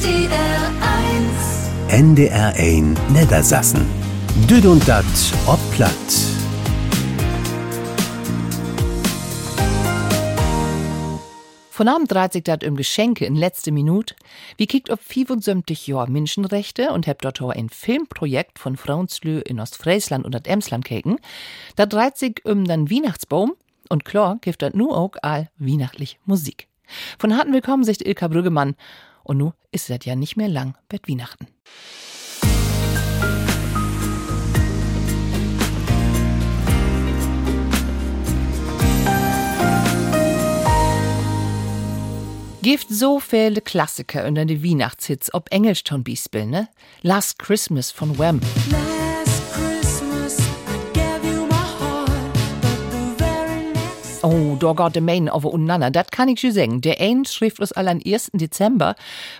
NDR 1 NDR 1 Niedersassen. Düd und dat ob platt. Von Abend dreht sich dat um Geschenke in letzte Minute. Wie kickt ob 75 Jahr Menschenrechte und habt dort ein Filmprojekt von Frauenslö in Ostfriesland und Emsland keken. Da dreht sich um den Weihnachtsbaum und klar gibt dat nu auch all weihnachtlich Musik. Von harten Willkommen sagt Ilka Brüggemann. Und nu ist das ja nicht mehr lang bet Weihnachten. Gift so viele Klassiker unter die Weihnachtshits ob Bispel, ne? Last Christmas von Wham. Oh, da geht der Main aber uneinander. Das kann ich schon sagen. Der eine schrift uns alle am 1. Dezember.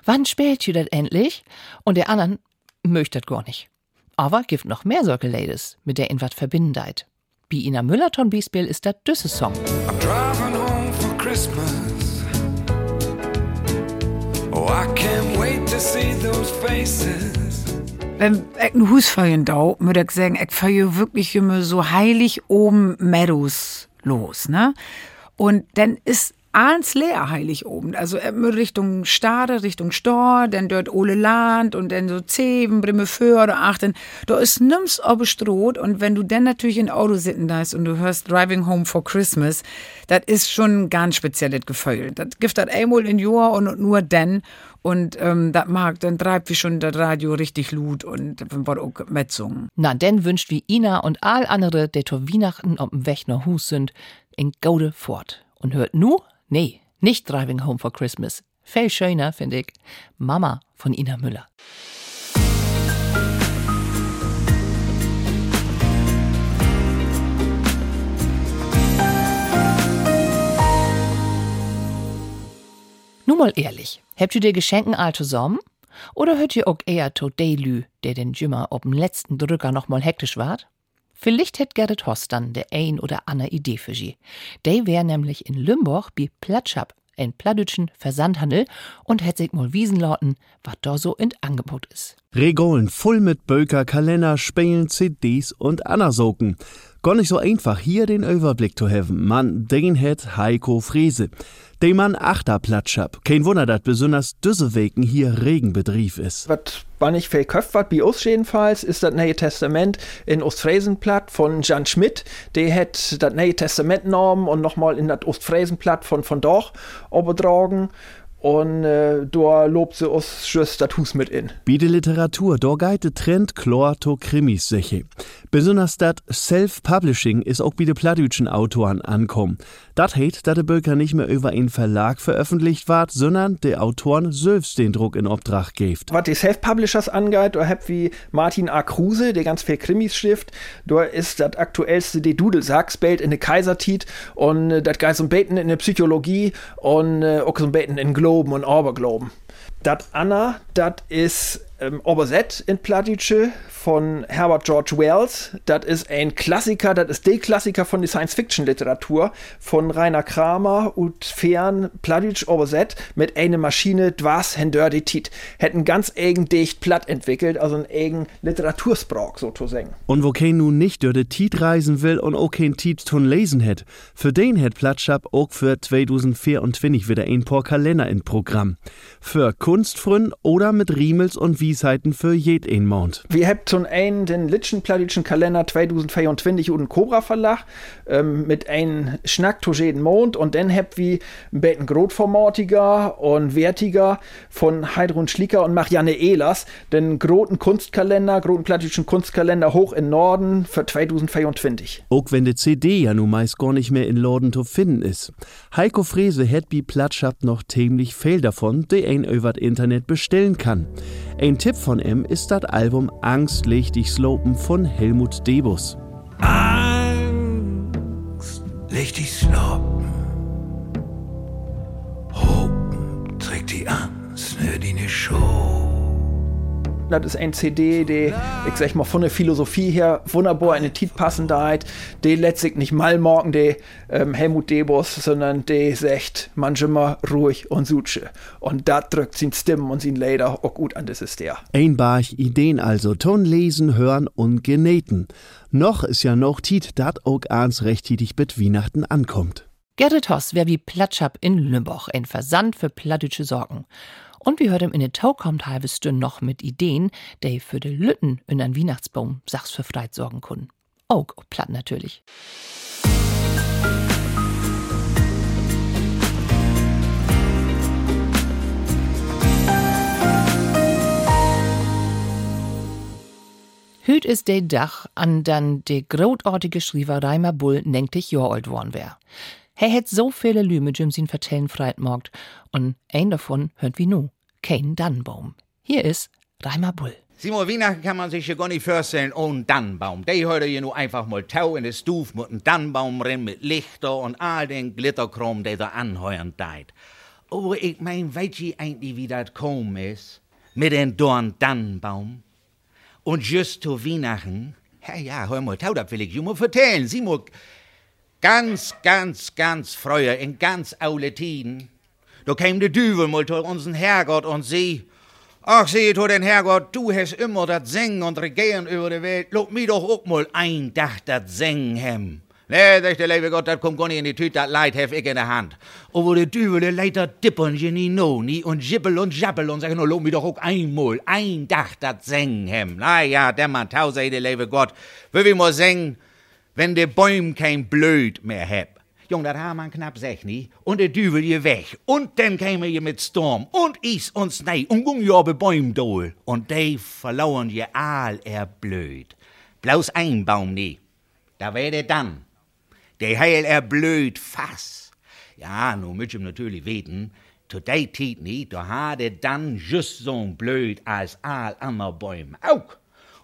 Wann spielt ihr das endlich? Und der anderen möchte das gar nicht. Aber gibt noch mehr solche Ladies, mit der ihn was verbindet. Wie Ina Müller ton Bispel ist das düsse Song. I'm driving home for Christmas. Oh, I can't wait to see those faces. Wenn ich ein Hus feiern dau, muss ich sagen, ich feier wirklich immer so heilig oben Meadows los, ne? Und dann ist eins leer heilig oben. Also Richtung Stade, Richtung Stor, dann dort Ole Land und dann so Zeven, Brimme Föhr oder Achten. Da ist nimm's aber Stroh und wenn du dann natürlich in Auto sitzen darfst und du hörst Driving Home for Christmas, das ist schon ein ganz spezielles Gefühl. Das gibt das einmal in Jahr und nur dann. Und ähm, das mag, dann treibt wie schon das Radio richtig Lut und wird auch mitsungen. Na, denn wünscht wie Ina und all andere, die zur Weihnachten auf dem nach Hus sind, in Gaude fort. Und hört nu? Nee, nicht Driving Home for Christmas. Viel schöner, finde ich. Mama von Ina Müller. Mal ehrlich, habt ihr dir Geschenken all zusammen? Oder hört ihr auch eher to Lü, der den Jimmer ob'm letzten Drücker noch mal hektisch wart? Vielleicht hätt Gerrit Host dann der ein oder andere Idee für sie. Der wär nämlich in Lümburg bei Platschab, ein plattdütschen Versandhandel, und hätt sich mal wiesen lauten, was da so in Angebot is. Regolen voll mit Böker, Kalender, Spielen, CDs und Annasoken. Gar nicht so einfach, hier den Überblick zu haben. Man, den het Heiko Frese. Den Mann Achterplatschab. Kein Wunder, dat besonders diese Weken hier Regenbetrieb ist. was war nicht viel köpft wat bei uns jedenfalls, ist das Neue Testament in Ostfriesenplatt von Jan Schmidt. Der hat das Neue Testament genommen und nochmal in das Ostfriesenplatt von von Doch übertragen. Und äh, da lobt sie uns das Hus mit in. Bi de Literatur, da geht de Trend klar to Krimis siche. Besonders dat Self-Publishing ist auch bi de plattdütschen Autoren ankommen. Dat heißt, dat de Böker nicht mehr über einen Verlag veröffentlicht ward, sondern de Autoren selbst den Druck in Obdrach geeft. Was die Self-Publishers angeht, da habt wie Martin A. Kruse, der ganz viel Krimis schrift, da ist das aktuellste die Dudelsack, spellt in der Kaisertit und äh, das geht so ein Beten in der Psychologie und äh, auch so ein Beten in Glauben und Aberglauben. Das Anna, das ist ähm, Oberset in Plattdütsche von Herbert George Wells. Das ist ein Klassiker, das ist der Klassiker von der Science-Fiction-Literatur von Rainer Kramer und Fern Plattdütsch Oberset mit einer Maschine, dwas Hendör die Tit. Hätten ganz eigen dicht platt entwickelt, also ein eigen Literatursprach sozusagen. Und wo kein nun nicht durch de reisen will und auch kein Tiet tun lesen het, für den het Platschab auch für 2024 wieder ein paar Kalender in Programm. Für Kunstfrünn oder mit Riemels und Wiesheiten für jed ein Mond. Wir habt zum einen den Litschen Kalender 2024 und den Cobra Verlag ähm, mit einem Schnack zu jeden Mond und dann habt wir ein bisschen grotformatiger und wertiger von Heidrun Schlicker und Marianne Ehlers, den groten Kunstkalender, groten plattdeutschen Kunstkalender hoch in Norden für 2024. Auch wenn de CD ja nun meist gar nicht mehr in Lorden zu finden ist. Heiko Frese het bi Platschab noch ziemlich viel davon, de ein über Internet bestellen kann. Ein Tipp von ihm ist das Album Angst dich slopen von Helmut Debus. Angst, dich sloppen. Hopen trägt die Angst nur die Show. Das ist ein CD, die, ich sag mal, von der Philosophie her wunderbar in den Tit passen da Die letztlich nicht mal morgen die ähm, Helmut Debus, sondern die sagt manchmal ruhig und suche. Und da drückt sin Stimmen und sin Leder auch gut an, das ist der. Ein Barch Ideen also, Ton lesen, hören und genähten. Noch ist ja noch Tit, dat auch ans rechtzeitig mit Weihnachten ankommt. Gerrit Hoss wär wie Platschab in Lümboch, ein Versand für plattdütsche Sorgen. Und wir hören in den Tau kommt halbe Stunde noch mit Ideen, die für de Lütten in einen Weihnachtsbaum Sachs für Freit sorgen können. Auch platt natürlich. Hüt ist de Dach, an dann de großartige Schriever Reimer Bull 90 Jahr alt worden wär. Er hätt so viele Lüme Jim sin vertellen freitmorgt und ein davon hört wie nu, kein Dannenbaum. Hier ist Reimer Bull. Simon, Weihnachten kann man sich ja gar nicht vorstellen ohne Dannenbaum. Der heute hier nur einfach mal Tau in der Stuf mit einem Dannenbaum rein, mit Lichter und all den Glitterkram, der da anheuern deit. Aber ich mein, weißt ihr eigentlich, wie das kommen ist? Mit dem Dorn Dannenbaum? Und just zu Weihnachten, ja, ja, hör mal, Tau, das will ich dir mal vertellen. Simon, ganz, ganz, ganz früher, in ganz aule Tiden, da käm de Düvel mal zu unseren Herrgott und sie, ach, sieh to den Herrgott, du hast immer das Singen und Regieren über die Welt, lob mi doch auch mal ein Dach das Singen hem. Nee, sagt der liebe Gott, das kommt gar nicht in die Tüte, das Leid hef ich in der Hand. Aber die Düvel, die Leiter dippern je nie no, nie, und jibbel und jabbel und sagen, no, lob mi doch auch einmal, ein Dach das Singen hem. Na ja, der Mann, tau sei der liebe Gott, will wir mal singen, wenn de Bäum kein Blöd mehr heb. Jung, dat haben man knapp sech nie. Und der Düvel je weg. Und dann käme je mit Sturm und Is und Schnee und gung ja be Bäum dohl. Und de verlauern je all er blöd. Bloß ein Baum nie. Da wär de dann. De heil er blöd fass. Ja, nu mütsch ihm natürlich weten, de Tiet nie, da ha de dann just so blöd als all ander Bäum auch.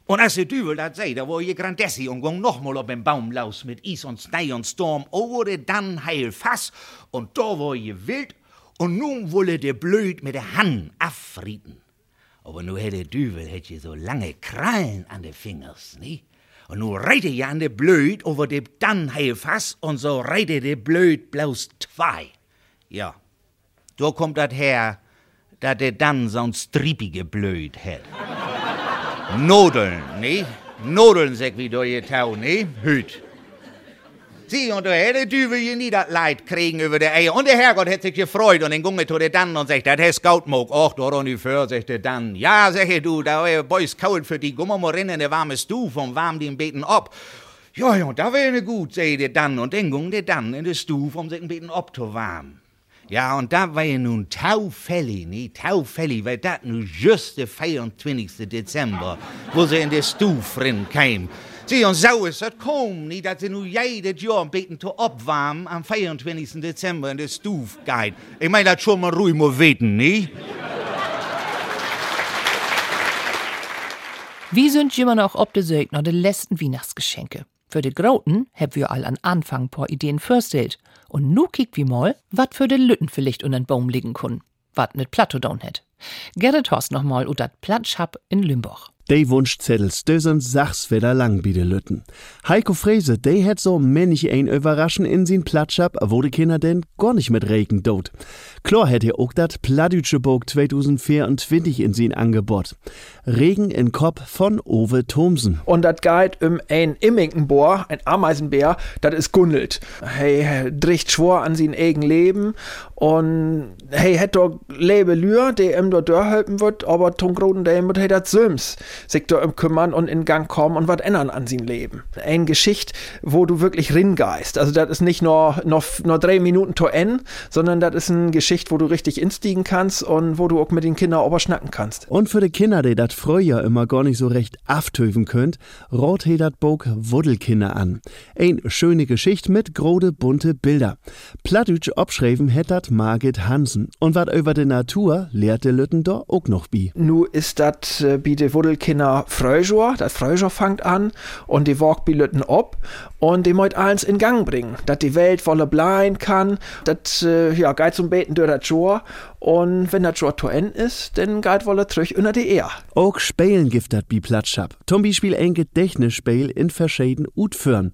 Und als der Düvel dat sei, da war je Grandessi und ging nochmal auf den Baum laus mit Is und Schnee und Sturm, oder dann heil Fass, und da war je wild, und nun wolle der Blöd mit der Hand affrieden. Aber nu hätte der Düvel hätt je so lange Krallen an de Fingers, nie? Und nu reite je an de Blöd over de dann heil Fass, und so reite de Blöd bloß zwei. Ja, da kommt dat her, dat der dann so'n striepige Blöd hätt. Nodeln, nee? Nodeln, sag wie durch je Tau, nee? Hüt. Sieh, und da hätte Düvel je nie dat Leid kriegen über de Eier. Und der Herrgott hätt sich gefreut und den gunge zu der dann und sagt, dat hätt Scout mog. Och, da doch nicht für, sagt der dann. Ja, sag ich, du, da war Boys kalt für die rein in der warme Stuf und warm den Beten ab. Ja, ja, da wäre ne gut, sagt der dann. Und den gung der dann in der Stuf, um sich Beten ab zu warm. Ja, und da war ja nun taufällig, ne, taufällig, weil dat nun just der 24. Dezember, wo sie in der Stuf drin kam. Sieh, und so ist das kaum, nie, dass sie nun jedes Jahr ein bisschen zu abwarmen am 24. Dezember in der Stuf geht. Ich mein, das schon mal ruhig mal weten, ne? Wie sind immer noch ob de Sögner de letzten Weihnachtsgeschenke? Für de Grauten heb wir all an Anfang paar Ideen vorstellt. Und nu kickt wie mal, wat für de Lütten vielleicht unter den Baum liegen kun. Wat net Plato down het. Gerrit Horst noch mal und dat Platschhab in Lümboch. De Wunschzettels, dösen Sachs wieder lang bi de Lütten. Heiko Frese, de hätt so männlich ein überraschen in sin Platschab, wo de Kinder denn gar nicht mit Regen dot. Klar hätt ihr auch dat Pladütsche Burg 2024 in sin Angebot. Regen in Kopf von Ove Thomsen. Und dat geht um ein Imminkenbohr, ein Ameisenbär, dat is Gundelt. Hey, dricht schwor an sin eigen Leben und hey, hätt doch lebe Lür, der ihm dort helfen wird, aber zum Groten, der ihm hey dat Sims, um kümmern und in Gang kommen und wat ändern an sin Leben. Ein Geschicht, wo du wirklich ringeist. Also dat ist nicht nur, nur, nur drei Minuten to en, sondern dat ist ein Geschicht, wo du richtig instiegen kannst und wo du auch mit den Kindern oberschnacken kannst. Und für de Kinder, die dat früher immer gar nicht so recht aftöven könnt, rot he dat Bog Wuddelkinder an. Ein schöne Geschicht mit grode bunte Bilder. Plattdütsch obschreiben hätt dat Margit Hansen. Und wat über de Natur lehrt de Lütten auch noch bi. Nu ist dat äh, bi de Wuddelkinder Kinder Fröjor, das Fröjor fangt an und die walk Lütten ob und die moit alles in Gang bringen, dass die Welt wolle bleien kann, dat äh, ja geht zum Beten durch das Jor und wenn das Jor zu Ende ist, dann geht wolle zurück unter die Ehr. Auch Spielen gibt dat bi Platschab. Zum Beispiel ein Gedächtnisspiel in verschiedenen Utführen.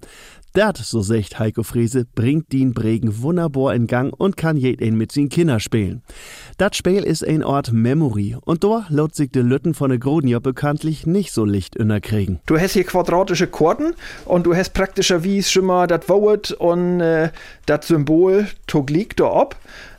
Dat, so sagt Heiko Frese, bringt den Bregen wunderbar in Gang und kann jeden mit seinen Kindern spielen. Dat Spiel ist ein Ort Memory und da laut sich de Lütten von der Grodnia bekanntlich nicht so Licht kriegen. Du hast hier quadratische Kurden und du hast praktischerweise schon mal das Wort und äh, das Symbol Toglik da ob.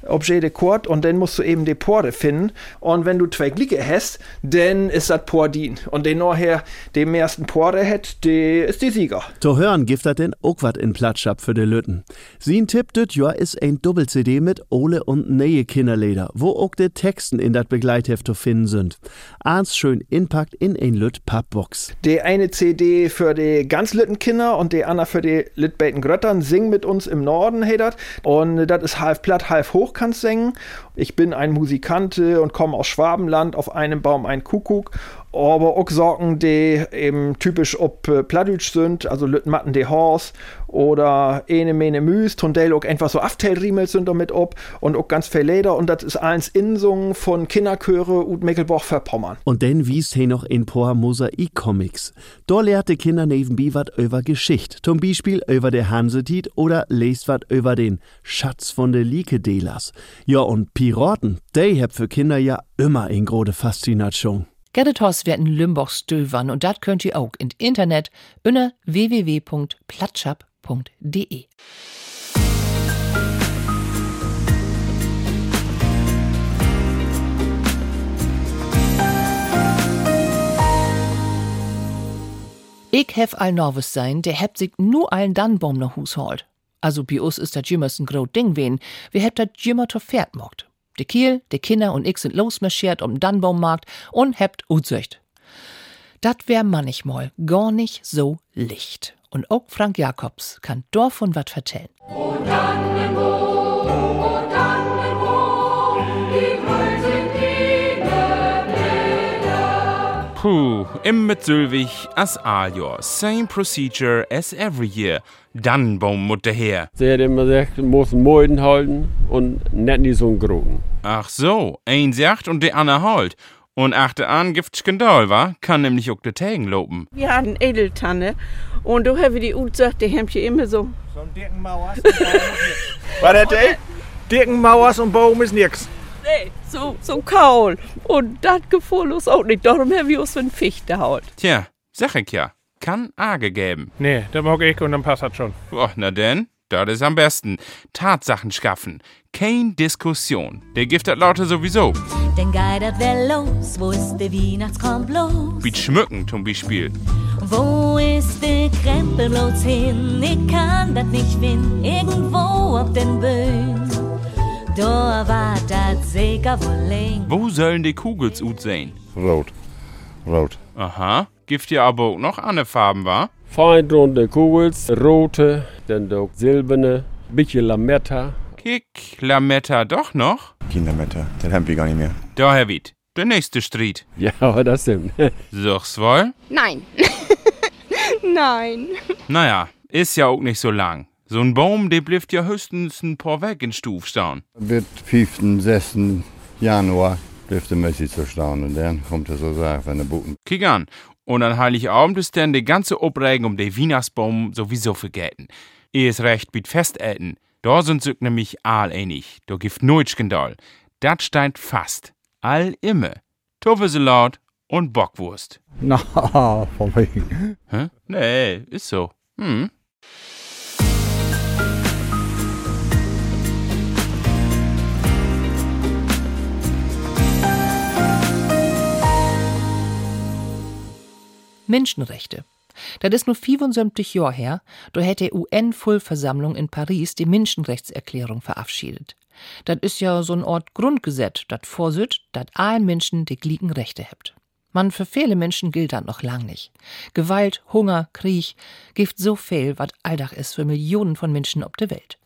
Objet de Kord und dann musst du eben die Pore finden. Und wenn du zwei Glicke hast, dann ist das Pordin. Und den nachher dem ersten Pore hat, der ist die Sieger. To hören gibt das denn auch wat in Platschab für de Lütten. Sin Tipp düt Jahr ist ein Doppel-CD mit Ole und Neue Kinderleder, wo auch de Texten in dat Begleitheft zu finden sind. Eins schön inpackt in ein Lütt Pappbox. Die eine CD für die ganz Lütten Kinder und die andere für die Lüttbeten Gröttern singen mit uns im Norden, hey dat. Und das ist halb platt, halb hoch kannst singen. Ich bin ein Musikante und komme aus Schwabenland, auf einem Baum ein Kuckuck aber auch Sorgen, die eben typisch ob äh, Pladütsch sind, also Lüttenmatten de Horse oder Ene Mene Müs, Tondel auch einfach so Aftelriemel sind damit ob und auch ganz viel Leder und das ist eins Insungen von Kinderchöre und Mecklenburg verpommern. Und dann wies he noch in paar Mosaik-Comics. Da lehrte Kinder nebenbei wat über Geschichte, zum Beispiel über der Hansetit oder lest wat über den Schatz von der Lieke-Delas. Ja und Piraten, die hab für Kinder ja immer in grode Faszination. Gerrit Hoss werden Lümboch stöbern und dat könnt ihr auch im Internet unter www.platschab.de. Ich hef all Norwes sein, der hebt sich nur allen Dannbaum nach Hus holt. Also bei uns ist das jimmers ein grot Ding wen. Wir hebt dat jimmer to Pferd mogt. De Kiel, de Kinder und ich sind losmarschiert um den Dannbaummarkt und hebt Utsücht. Dat wär manchmal gar nicht so licht. Und auch Frank Jacobs kann davon wat vertellen. Puh, im mit Sylwig as Aljor. Same procedure as every year. Dannenbaum muss her. Sie hat immer gesagt, muss Moiden halten und nicht nie so einen großen. Ach so, ein sagt und der andere halt. Und achte an, gibt Skandal, wa? Kann nämlich auch der Tägen loben. Wir hatten Edeltanne und da haben wir die gesagt, die haben hier immer so. So ein dicken Mauers. Was hat der? Dicken Mauers und Baum ist nix. Nee, so, so kaul. Und das gefiel uns auch nicht. Darum haben wir uns so ein Fichte halt. Tja, sag ich ja. Kann Arge geben. Nee, der mag ich und dann passt das schon. Oh, na denn, das ist am besten. Tatsachen schaffen. Kein Diskussion. Der gibt das Laute sowieso. Denn geidert wer los, wo ist der Weihnachtskorn bloß? Wie schmücken zum Beispiel. Wo ist der Krempel bloß hin? Ich kann das nicht finden, irgendwo auf den Böen. Da war das sicher wohl. Wo sollen die Kugels ut sein? Rot. Rot. Aha. Gibt ja aber auch noch andere Farben, wa? Fein runde Kugels, rote, dann doch silberne, bisschen Lametta. Kick, Lametta doch noch? Kindermetter, das haben wir gar nicht mehr. Da, Herr Wied. Der nächste Street. Ja, das stimmt. Sag's wohl? Nein. Nein. Naja, ist ja auch nicht so lang. So ein Baum, der bleibt ja höchstens ein paar Weg in Stuf stehen. Wird 5., 6. Januar der Messi zu stehen und dann kommt er so sagen, wenn der Boten. Kick an. Und an Heiligabend ist dann die ganze Aufregung um den Weihnachtsbaum sowieso vergessen. Ihr ist recht mit Festessen. Da sind sich nämlich all einig. Da gibt nooit Skandal. Dat steint fast. All immer. Toffelsalat und Bockwurst. Na, von wegen. Hä? Nee, ist so. Hm. Menschenrechte. Das ist nur 75 Jahre her, da hat die UN-Vollversammlung in Paris die Menschenrechtserklärung verabschiedet. Das ist ja so ein Ort Grundgesetz, das vorsieht, dass allen Menschen die gleichen Rechte habt. Man für viele Menschen gilt das noch lang nicht. Gewalt, Hunger, Krieg, gibt so viel, was Alldach ist für Millionen von Menschen auf der Welt.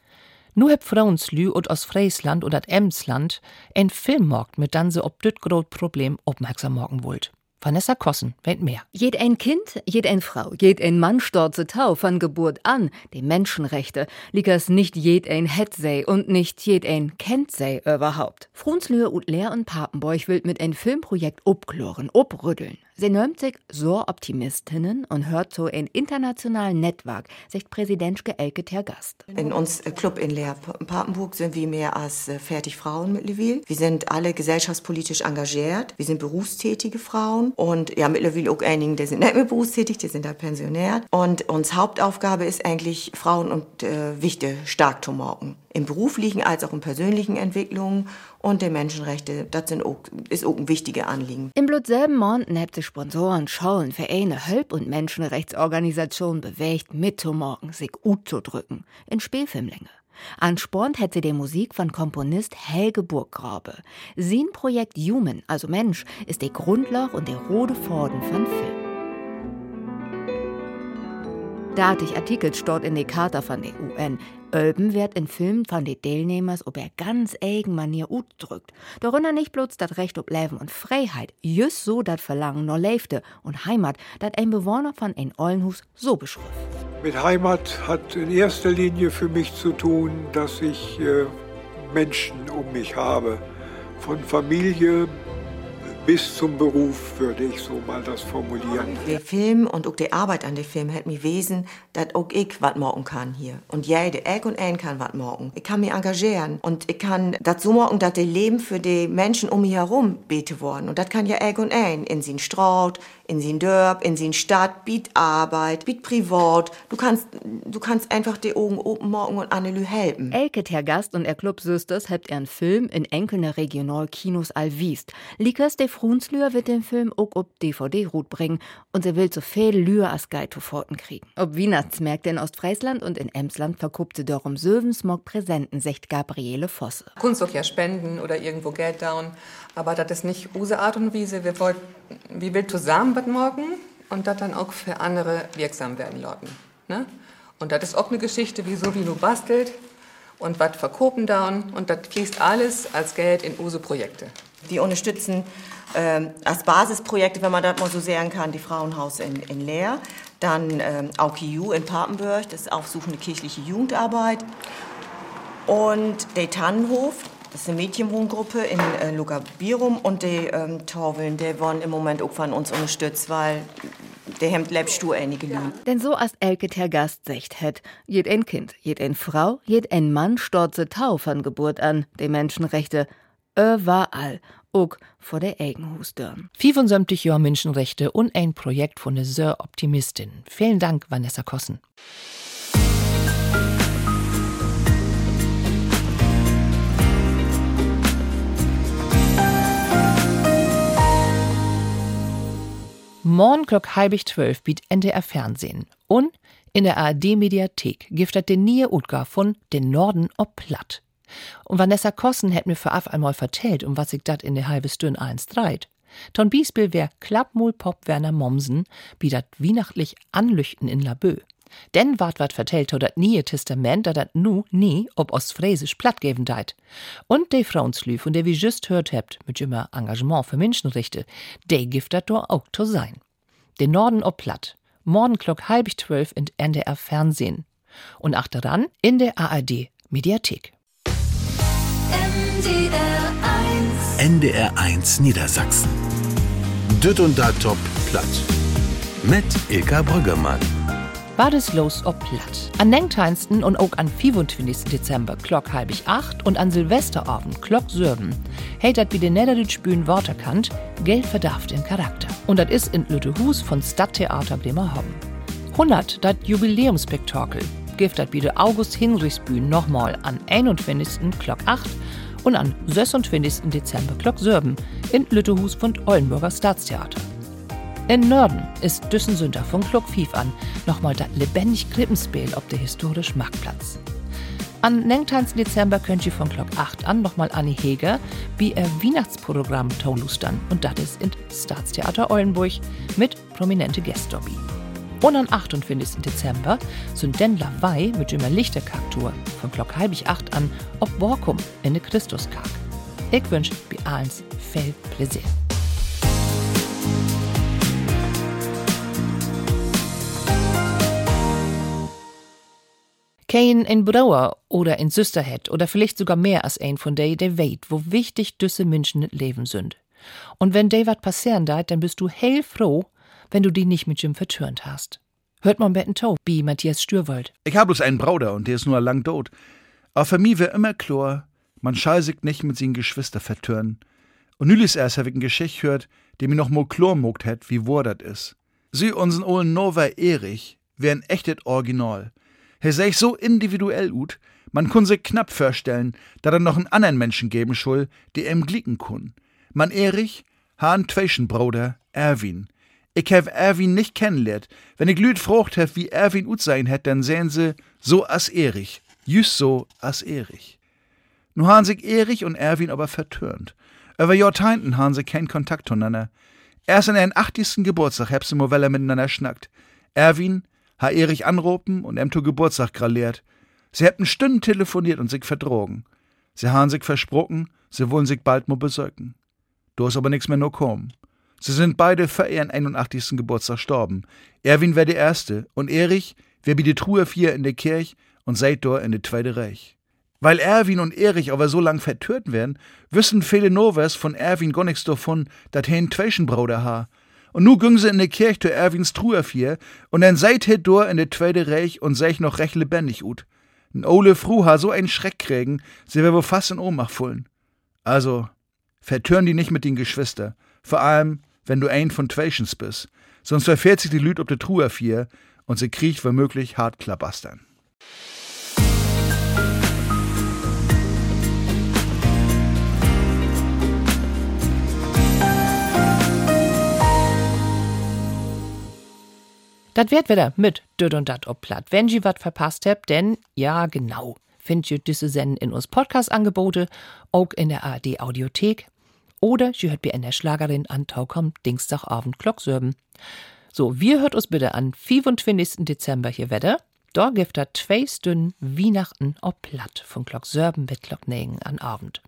Nur heb Frauenslü und aus Friesland und dat Emsland ein Filmmarkt mit dann so ob grot Problem aufmerksam morgen wollt. Vanessa Kossen wennt mehr. Jed ein Kind, jed ein Frau, jed ein Mann storze Tau von Geburt an, die Menschenrechte, liegt es nicht jed ein het sei und nicht jed ein kennt sei überhaupt. Frunslöhe und Lehr und Papenbeuch will mit ein Filmprojekt obkloren, obrüddeln. Sie nimmt sich so Optimistinnen und hört so ein internationalen Netzwerk, sagt Präsidentschke Elke Tergast. In uns äh, Club in Leer Papenburg sind wir mehr als äh, fertig Frauen mittlerweile. Wir sind alle gesellschaftspolitisch engagiert. Wir sind berufstätige Frauen und ja, mittlerweile auch einige, die sind nicht mehr berufstätig, die sind da pensioniert. Und uns Hauptaufgabe ist eigentlich, Frauen und äh, Wichte stark zu machen im beruflichen als auch in persönlichen Entwicklungen und die Menschenrechte, das sind auch, ist auch ein wichtiges Anliegen. Im selben Monaten habt sich Sponsoren, Schauen, Vereine, Hölp- und Menschenrechtsorganisationen bewegt, mitzumachen, sich gut zu drücken, in Spielfilmlänge. Anspornt hätte die Musik von Komponist Helge Burggrabe. Sein Projekt Human, also Mensch, ist der Grundlage und der rote Faden von Film. Datig Artikel steht in der Charta von der UN. Öben wird in Filmen von den Teilnehmern ob er ganz eigen Manier utdrückt. Darunter nicht bloß das Recht auf Leben und Freiheit, just so das Verlangen nur Leifte und Heimat, das ein Bewohner von ein Ollenhus so beschrift. Mit Heimat hat in erster Linie für mich zu tun, dass ich äh, Menschen um mich habe. Von Familie bis zum Beruf, würde ich so mal das formulieren. Der Film und auch die Arbeit an dem Film hat mir wesen, dass auch ich was morgen kann hier. Und jede, ich und ein kann was morgen. Ich kann mich engagieren und ich kann das so morgen, dass das Leben für die Menschen um mich herum bete worden. Und das kann ja ich und ein. In sin Straut, in sin Dörp, in sin Stadt, biet Arbeit, biet Privat. Du kannst, du kannst einfach die Augen open morgen und Annelü helfen. Elke, Herr Gast und er Clubsüsters habt er einen Film in enkelne Regionalkinos allwiest. Likas de Frunslür wird den Film auch ob DVD-Rut bringen und sie will so viel Lür als Geitoforten kriegen. Ob Weihnachtsmärkte in Ostfriesland und in Emsland verkuppte darum Söwensmog Präsenten, sagt Gabriele Vosse. Kunst auch ja spenden oder irgendwo Geld down, aber das ist nicht unsere Art und Weise. Wir wollen, wir will zusammen was morgen und das dann auch für andere wirksam werden lassen. Ne? Und das ist auch eine Geschichte, wie so wie du bastelt und was verkopen down und das fließt alles als Geld in unsere Projekte. Wir unterstützen ähm, als Basisprojekte, wenn man das mal so sagen kann, die Frauenhaus in, in Leer, dann ähm, AUKIU in Papenburg, das ist aufsuchende kirchliche Jugendarbeit. Und der Tannenhof, das ist eine Mädchenwohngruppe in äh, Lugabirum und die ähm, Torveln, die wollen im Moment auch von uns unterstützt, weil der Hemd lebst du einige Lügen. Denn so als Elke der Gast secht het, jed ein Kind, jed ein Frau, jed ein Mann storze Tau von Geburt an, die Menschenrechte, überall, ook vor der Eigenhusdörn. 75 Jahre Menschenrechte und ein Projekt von der Sir Optimistin. Vielen Dank, Vanessa Kossen. Morgen klock halbig zwölf biet NDR Fernsehen. Und in der ARD-Mediathek giftet den nie Utgar von Den Norden ob Platt. Und Vanessa Kossen hätt mir vorab einmal vertellt, um was sich dat in der halbe Stünd eins dreit. Ton Biesbill wär Klappmul Pop Werner Mommsen, wie dat weihnachtlich Anlüchten in Labö. Denn ward wat vertellt dat nie Testament, da dat nu nie ob ostfriesisch platt geben deit. Und de Frauenslü, von der wie just hört hebt, mit immer Engagement für Menschenrechte, de gift dat do auch to sein. Den Norden ob platt. Morgen klock halbig zwölf in NDR Fernsehen. Und achteran in der ARD Mediathek. NDR 1 Niedersachsen. Düt und da top platt. Mit Ilka Brüggemann. War das los ob platt. An Denkteinsten und auch an 25. Dezember klock halbig acht und an Silvesterabend klock sürben. Hey dat wie den Niederdütsch Bühnen Worterkant, Geld verdarft in Charakter. Und dat is in Lüttehus von Stadttheater Bremerhaven. 100 dat Jubiläumspektakel. Gift dat wie August Hinrichsbühn nochmal an 21. klock 8 und an 26. Dezember Glock Sörben in Lüttehus von Ollenburger Staatstheater. In Norden ist Düssensünder von Glock 5 an nochmal das lebendig Krippenspiel auf der historisch Marktplatz. Am 19. Dezember könnt ihr von Glock 8 an nochmal Annie Heger wie ihr Weihnachtsprogramm taulustern und das ist in Staatstheater Ollenburg mit prominente Gästobby. Und am 28. Dezember sind den Lawei mit dem Lichterkaktur von Glock halbig acht an ob Borkum in de Christuskark. Ich wünsche bi allen viel Plaisir. Kein in Brauer oder in Süsterhead oder vielleicht sogar mehr als ein von day, der weit, wo wichtig düsse Menschen leben sind. Und wenn day was passieren da, dann bist du hell froh, wenn du die nicht mit Jim vertürnt hast. Hört man betten Tau, wie Matthias Stürwold. Ich hab bloß einen Bruder und der ist nur lang tot. Aber für mich wär immer klar, man schall sich nicht mit seinen Geschwister vertürnen. Und nülis erst hab ich ein Geschicht hört, dem ich noch mal klar mogt hat, wie wo dat is. Sie unseren ollen Nova Erich wär ein echtet Original. Er seh so individuell ut, man kun sich knapp vorstellen, da er noch einen anderen Menschen geben schul, der ihm glicken kun. Man Erich, han Tweschenbruder, Erwin. Ich hab Erwin nicht kennenlernt. Wenn ich lüd frucht hab, wie Erwin ut sein hätt, dann sehen sie, so as Erich. Just so as Erich. Nu han sich Erich und Erwin aber vertürnt. Über Jahrteinten han sie keinen Kontakt zueinander. Erst an ihren 80. Geburtstag hab sie Movelle miteinander schnackt. Erwin ha Erich anropen und em to Geburtstag graliert. Sie hätten Stunden telefoniert und sich verdrogen. Sie han sich versprochen, sie wollen sich bald mo besöken. Du hast aber nix mehr no kommen. Sie sind beide für ihren 81. Geburtstag gestorben. Erwin wär der Erste und Erich wär wie die Truhe vier in der Kirch und seit dort in der Zweite Reich. Weil Erwin und Erich aber so lang vertört werden, wissen viele Novers von Erwin gar nix davon, dat hen Tweschenbruder ha. Und nu gingen sie in der Kirch zu Erwins Truhe vier und dann seit he dort in der Zweite Reich und seh ich noch recht lebendig ut. N Ole Fru ha so einen Schreck kriegen, sie wär wohl fast in Ohnmacht fallen. Also, vertören die nicht mit den Geschwister. Vor allem, wenn du ein von Twations bist. Sonst verfährt sich die Lüd ob de Truhe vier und sie kriecht womöglich hart klabastern. Dat wird wieder mit Düt und Dat ob platt. Wenn ihr wat verpasst habt, denn ja, genau, findet ihr diese Senden in uns Podcast-Angebote, auch in der ARD Audiothek oder ihr hört mir in der Schlagerin an Taukom Dienstagabend Glocksörben. So, wir hört uns bitte an 25. Dezember hier Wetter. Da gibt da zwei Stunden Weihnachten ob platt von Glocksörben mit Glocknägen an Abend.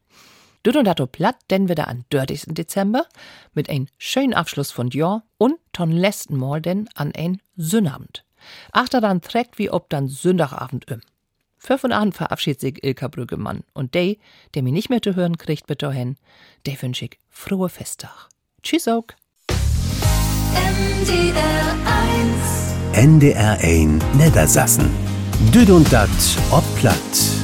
Düt und dat ob platt denn wieder an 30. Dezember mit ein schönen Abschluss von Jahr und ton letzten Mal denn an ein Sünnabend. Achter dann trägt wie ob dann Sündagabend im. Für von Abend verabschiedet sich Ilka Brüggemann und der, der mir nicht mehr zu hören kriegt, bitte hin, der wünsche ich frohe Festtag. Tschüss auch. NDR 1 NDR 1 Niedersassen. Düd und dat ob platt.